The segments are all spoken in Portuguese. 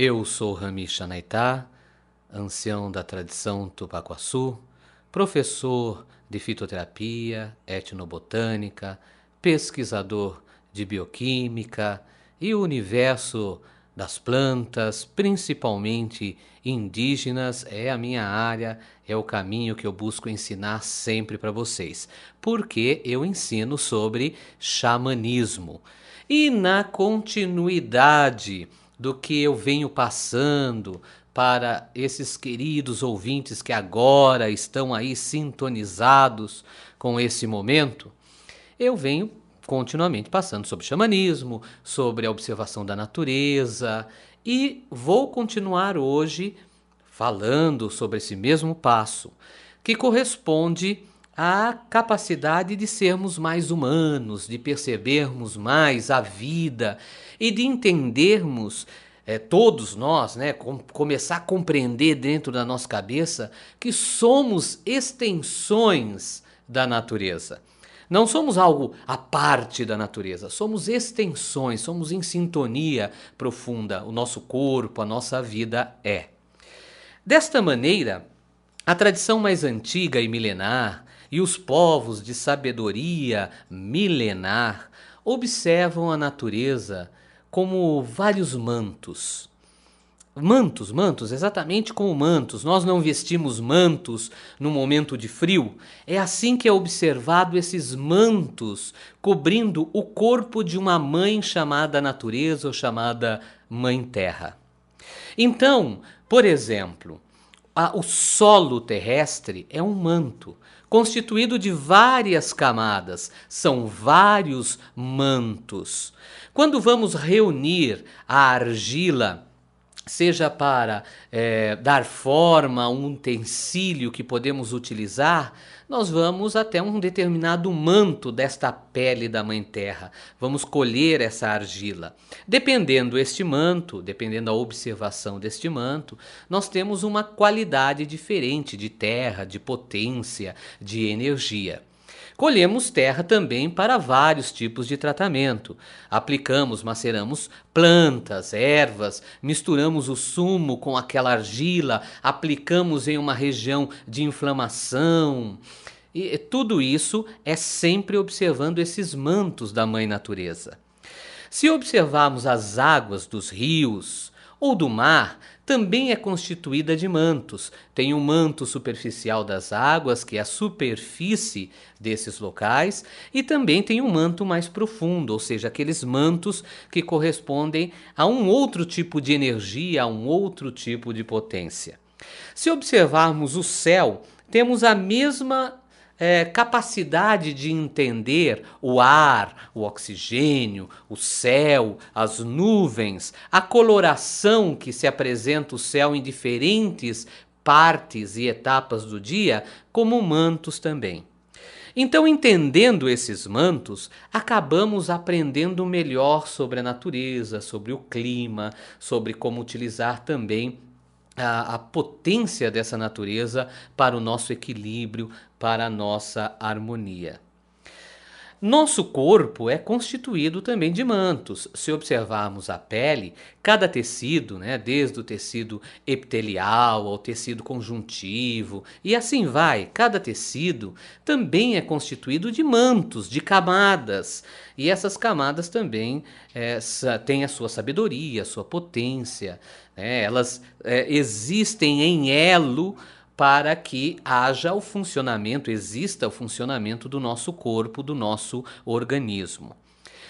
Eu sou Rami Chanaitá, ancião da tradição Tupacuaçu, professor de fitoterapia, etnobotânica, pesquisador de bioquímica e o universo das plantas, principalmente indígenas, é a minha área, é o caminho que eu busco ensinar sempre para vocês, porque eu ensino sobre xamanismo. E na continuidade do que eu venho passando para esses queridos ouvintes que agora estão aí sintonizados com esse momento, eu venho continuamente passando sobre xamanismo, sobre a observação da natureza e vou continuar hoje falando sobre esse mesmo passo, que corresponde à capacidade de sermos mais humanos, de percebermos mais a vida e de entendermos é, todos nós, né, com, começar a compreender dentro da nossa cabeça que somos extensões da natureza. Não somos algo à parte da natureza, somos extensões, somos em sintonia profunda. O nosso corpo, a nossa vida é. Desta maneira, a tradição mais antiga e milenar e os povos de sabedoria milenar observam a natureza como vários mantos. Mantos, mantos, exatamente como mantos. Nós não vestimos mantos no momento de frio. É assim que é observado esses mantos cobrindo o corpo de uma mãe chamada natureza ou chamada Mãe Terra. Então, por exemplo, a, o solo terrestre é um manto constituído de várias camadas, são vários mantos. Quando vamos reunir a argila, seja para é, dar forma a um utensílio que podemos utilizar, nós vamos até um determinado manto desta pele da Mãe Terra. Vamos colher essa argila. Dependendo este manto, dependendo da observação deste manto, nós temos uma qualidade diferente de terra, de potência, de energia. Colhemos terra também para vários tipos de tratamento. Aplicamos, maceramos plantas, ervas, misturamos o sumo com aquela argila, aplicamos em uma região de inflamação. E tudo isso é sempre observando esses mantos da Mãe Natureza. Se observarmos as águas dos rios ou do mar, também é constituída de mantos. Tem um manto superficial das águas, que é a superfície desses locais, e também tem um manto mais profundo, ou seja, aqueles mantos que correspondem a um outro tipo de energia, a um outro tipo de potência. Se observarmos o céu, temos a mesma é, capacidade de entender o ar, o oxigênio, o céu, as nuvens, a coloração que se apresenta o céu em diferentes partes e etapas do dia, como mantos também. Então, entendendo esses mantos, acabamos aprendendo melhor sobre a natureza, sobre o clima, sobre como utilizar também a, a, potência dessa natureza para o nosso equilíbrio, para a nossa harmonia. Nosso corpo é constituído também de mantos. Se observarmos a pele, cada tecido, né, desde o tecido epitelial ao tecido conjuntivo e assim vai, cada tecido também é constituído de mantos, de camadas. E essas camadas também é, têm a sua sabedoria, a sua potência. Né? Elas é, existem em elo para que haja o funcionamento, exista o funcionamento do nosso corpo, do nosso organismo.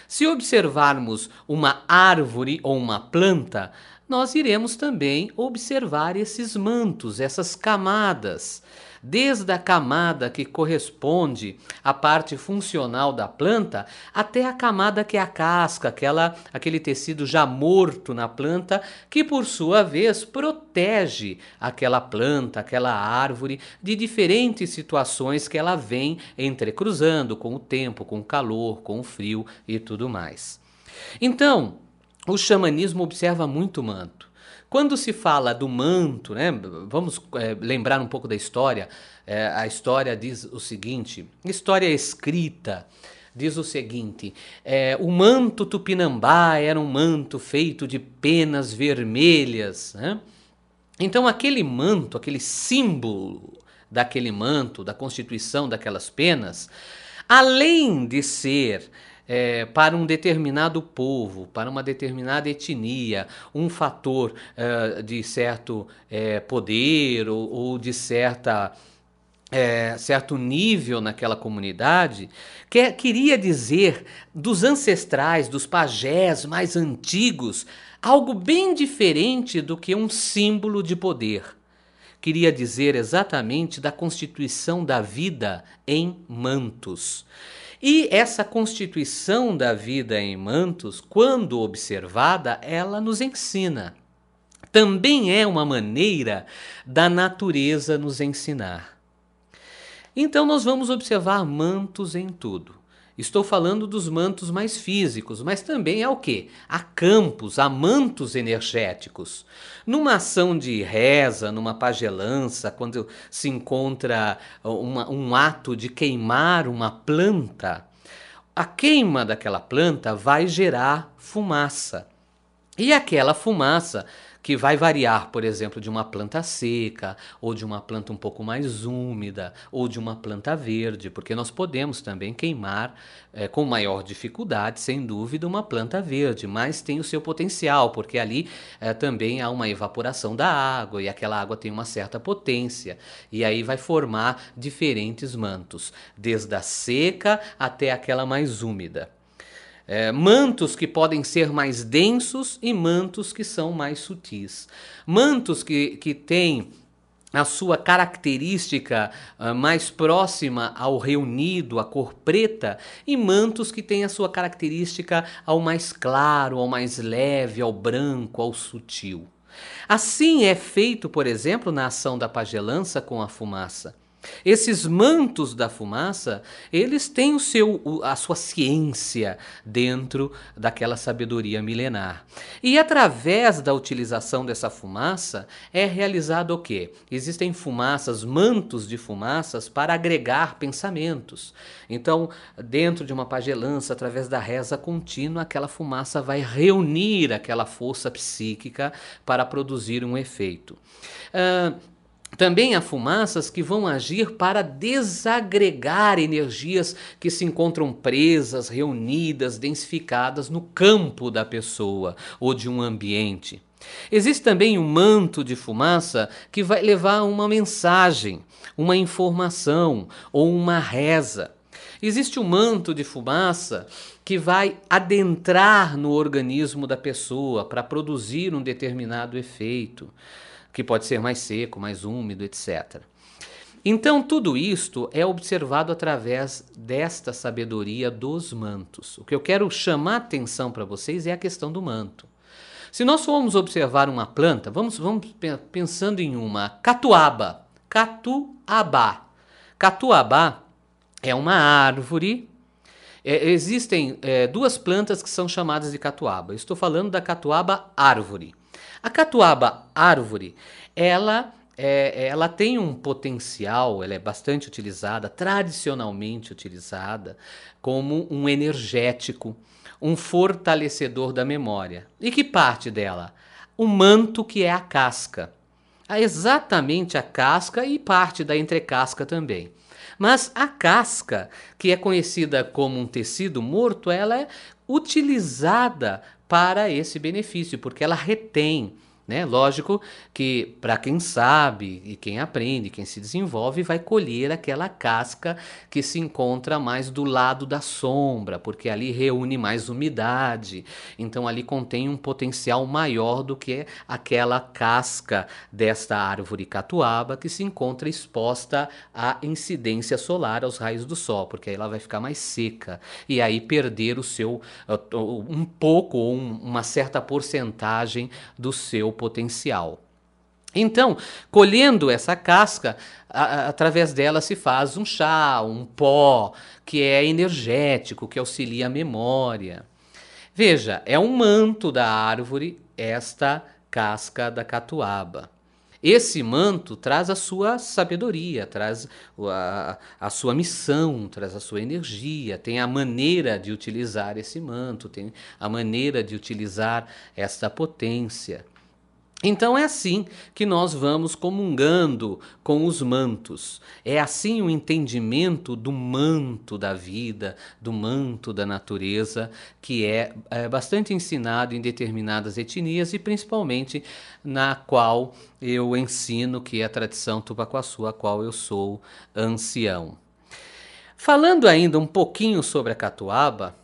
Se observarmos uma árvore ou uma planta, nós iremos também observar esses mantos, essas camadas desde a camada que corresponde à parte funcional da planta até a camada que é a casca, aquela, aquele tecido já morto na planta, que por sua vez protege aquela planta, aquela árvore de diferentes situações que ela vem entrecruzando com o tempo, com o calor, com o frio e tudo mais. Então, o xamanismo observa muito manto. Quando se fala do manto, né, vamos é, lembrar um pouco da história. É, a história diz o seguinte: história escrita diz o seguinte: é, o manto tupinambá era um manto feito de penas vermelhas. Né? Então, aquele manto, aquele símbolo daquele manto, da constituição daquelas penas, além de ser é, para um determinado povo, para uma determinada etnia, um fator é, de certo é, poder ou, ou, de certa. É, certo nível naquela comunidade, que, queria dizer dos ancestrais, dos pajés mais antigos, algo bem diferente do que um símbolo de poder. Queria dizer exatamente da constituição da vida em mantos. E essa constituição da vida em mantos, quando observada, ela nos ensina. Também é uma maneira da natureza nos ensinar. Então, nós vamos observar mantos em tudo. Estou falando dos mantos mais físicos, mas também é o que? Há campos, há mantos energéticos. Numa ação de reza, numa pagelança, quando se encontra uma, um ato de queimar uma planta, a queima daquela planta vai gerar fumaça. E aquela fumaça que vai variar, por exemplo, de uma planta seca, ou de uma planta um pouco mais úmida, ou de uma planta verde, porque nós podemos também queimar é, com maior dificuldade, sem dúvida, uma planta verde, mas tem o seu potencial, porque ali é, também há uma evaporação da água e aquela água tem uma certa potência, e aí vai formar diferentes mantos, desde a seca até aquela mais úmida é, mantos que podem ser mais densos e mantos que são mais sutis. Mantos que, que têm a sua característica uh, mais próxima ao reunido, a cor preta, e mantos que têm a sua característica ao mais claro, ao mais leve, ao branco, ao sutil. Assim é feito, por exemplo, na ação da pagelança com a fumaça. Esses mantos da fumaça, eles têm o seu, a sua ciência dentro daquela sabedoria milenar. E através da utilização dessa fumaça é realizado o quê? Existem fumaças, mantos de fumaças para agregar pensamentos. Então, dentro de uma pagelança, através da reza contínua, aquela fumaça vai reunir aquela força psíquica para produzir um efeito. Uh, também há fumaças que vão agir para desagregar energias que se encontram presas, reunidas, densificadas no campo da pessoa ou de um ambiente. Existe também um manto de fumaça que vai levar uma mensagem, uma informação ou uma reza. Existe um manto de fumaça que vai adentrar no organismo da pessoa para produzir um determinado efeito que pode ser mais seco, mais úmido, etc. Então, tudo isto é observado através desta sabedoria dos mantos. O que eu quero chamar atenção para vocês é a questão do manto. Se nós formos observar uma planta, vamos, vamos pensando em uma catuaba. Catuaba. Catuaba é uma árvore. É, existem é, duas plantas que são chamadas de catuaba. Estou falando da catuaba árvore. A catuaba árvore, ela é, ela tem um potencial, ela é bastante utilizada, tradicionalmente utilizada, como um energético, um fortalecedor da memória. E que parte dela? O manto que é a casca. É exatamente a casca e parte da entrecasca também. Mas a casca, que é conhecida como um tecido morto, ela é utilizada para esse benefício, porque ela retém né? Lógico que para quem sabe e quem aprende, quem se desenvolve, vai colher aquela casca que se encontra mais do lado da sombra, porque ali reúne mais umidade. Então ali contém um potencial maior do que aquela casca desta árvore catuaba que se encontra exposta à incidência solar, aos raios do sol, porque aí ela vai ficar mais seca e aí perder o seu um pouco ou uma certa porcentagem do seu potencial. Então, colhendo essa casca, a, através dela se faz um chá, um pó, que é energético, que auxilia a memória. Veja, é um manto da árvore esta casca da catuaba. Esse manto traz a sua sabedoria, traz a, a, sua missão, traz a sua energia, tem a maneira de utilizar esse manto, tem a maneira de utilizar esta potência. Então é assim que nós vamos comungando com os mantos. É assim o entendimento do manto da vida, do manto da natureza, que é, é, bastante ensinado em determinadas etnias e principalmente na qual eu ensino, que é a tradição tupacuaçu, a qual eu sou ancião. Falando ainda um pouquinho sobre a catuaba,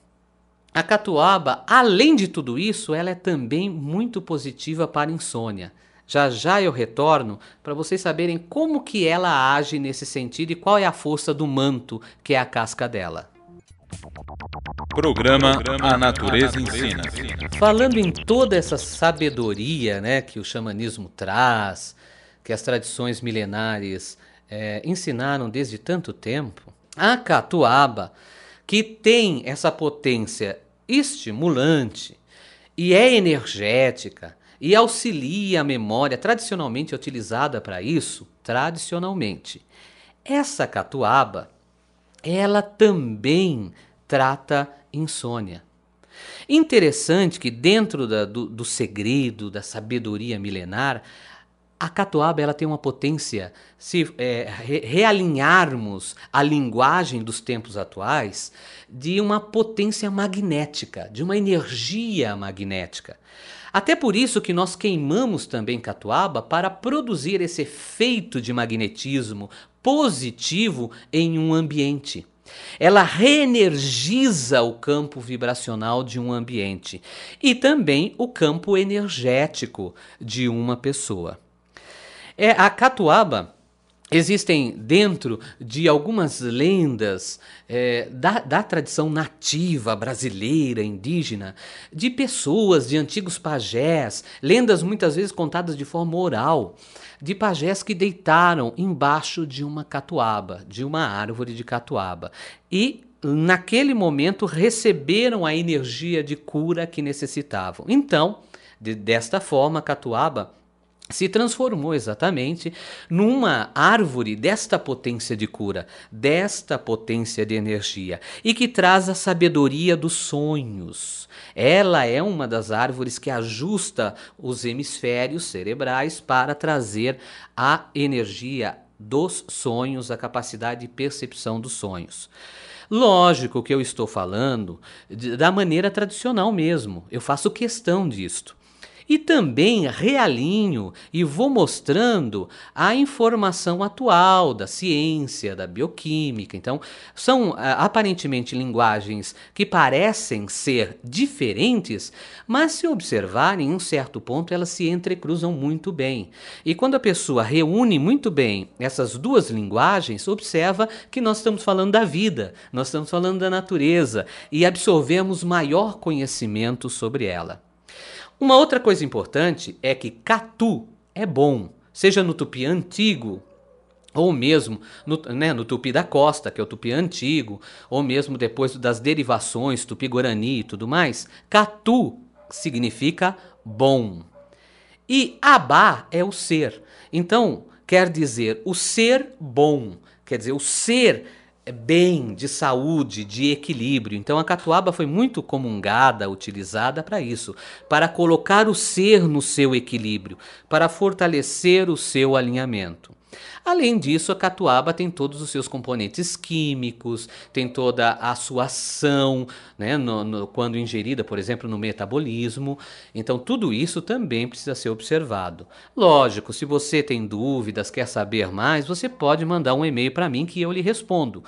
a catuaba, além de tudo isso, ela é também muito positiva para insônia. Já já eu retorno para vocês saberem como que ela age nesse sentido e qual é a força do manto, que é a casca dela. Programa A Natureza Ensina. Falando em toda essa sabedoria né, que o xamanismo traz, que as tradições milenares é, ensinaram desde tanto tempo, a catuaba, que tem essa potência estimulante e é energética e auxilia a memória tradicionalmente utilizada para isso, tradicionalmente. Essa catuaba, ela também trata insônia. Interessante que dentro da, do, do segredo, da sabedoria milenar, a catuaba ela tem uma potência, se é, re realinharmos a linguagem dos tempos atuais, de uma potência magnética, de uma energia magnética. Até por isso que nós queimamos também catuaba para produzir esse efeito de magnetismo positivo em um ambiente. Ela reenergiza o campo vibracional de um ambiente e também o campo energético de uma pessoa. É a catuaba existem dentro de algumas lendas é, da, da, tradição nativa brasileira, indígena, de pessoas, de antigos pajés, lendas muitas vezes contadas de forma oral, de pajés que deitaram embaixo de uma catuaba, de uma árvore de catuaba. E naquele momento receberam a energia de cura que necessitavam. Então, de, desta forma, a catuaba se transformou exatamente numa árvore desta potência de cura, desta potência de energia e que traz a sabedoria dos sonhos. Ela é uma das árvores que ajusta os hemisférios cerebrais para trazer a energia dos sonhos, a capacidade de percepção dos sonhos. Lógico que eu estou falando da maneira tradicional mesmo, eu faço questão disto. E também realinho e vou mostrando a informação atual da ciência, da bioquímica. Então, são aparentemente linguagens que parecem ser diferentes, mas se observarem, em um certo ponto, elas se entrecruzam muito bem. E quando a pessoa reúne muito bem essas duas linguagens, observa que nós estamos falando da vida, nós estamos falando da natureza e absorvemos maior conhecimento sobre ela. Uma outra coisa importante é que catu é bom, seja no tupi antigo ou mesmo no, né, no tupi da costa, que é o tupi antigo, ou mesmo depois das derivações tupi-guarani e tudo mais, catu significa bom. E abá é o ser. Então, quer dizer o ser bom, quer dizer o ser bem, de saúde, de equilíbrio. Então a catuaba foi muito comungada, utilizada para isso, para colocar o ser no seu equilíbrio, para fortalecer o seu alinhamento. Além disso, a catuaba tem todos os seus componentes químicos, tem toda a sua ação, né, no, no, quando ingerida, por exemplo, no metabolismo. Então, tudo isso também precisa ser observado. Lógico, se você tem dúvidas, quer saber mais, você pode mandar um e-mail para mim que eu lhe respondo.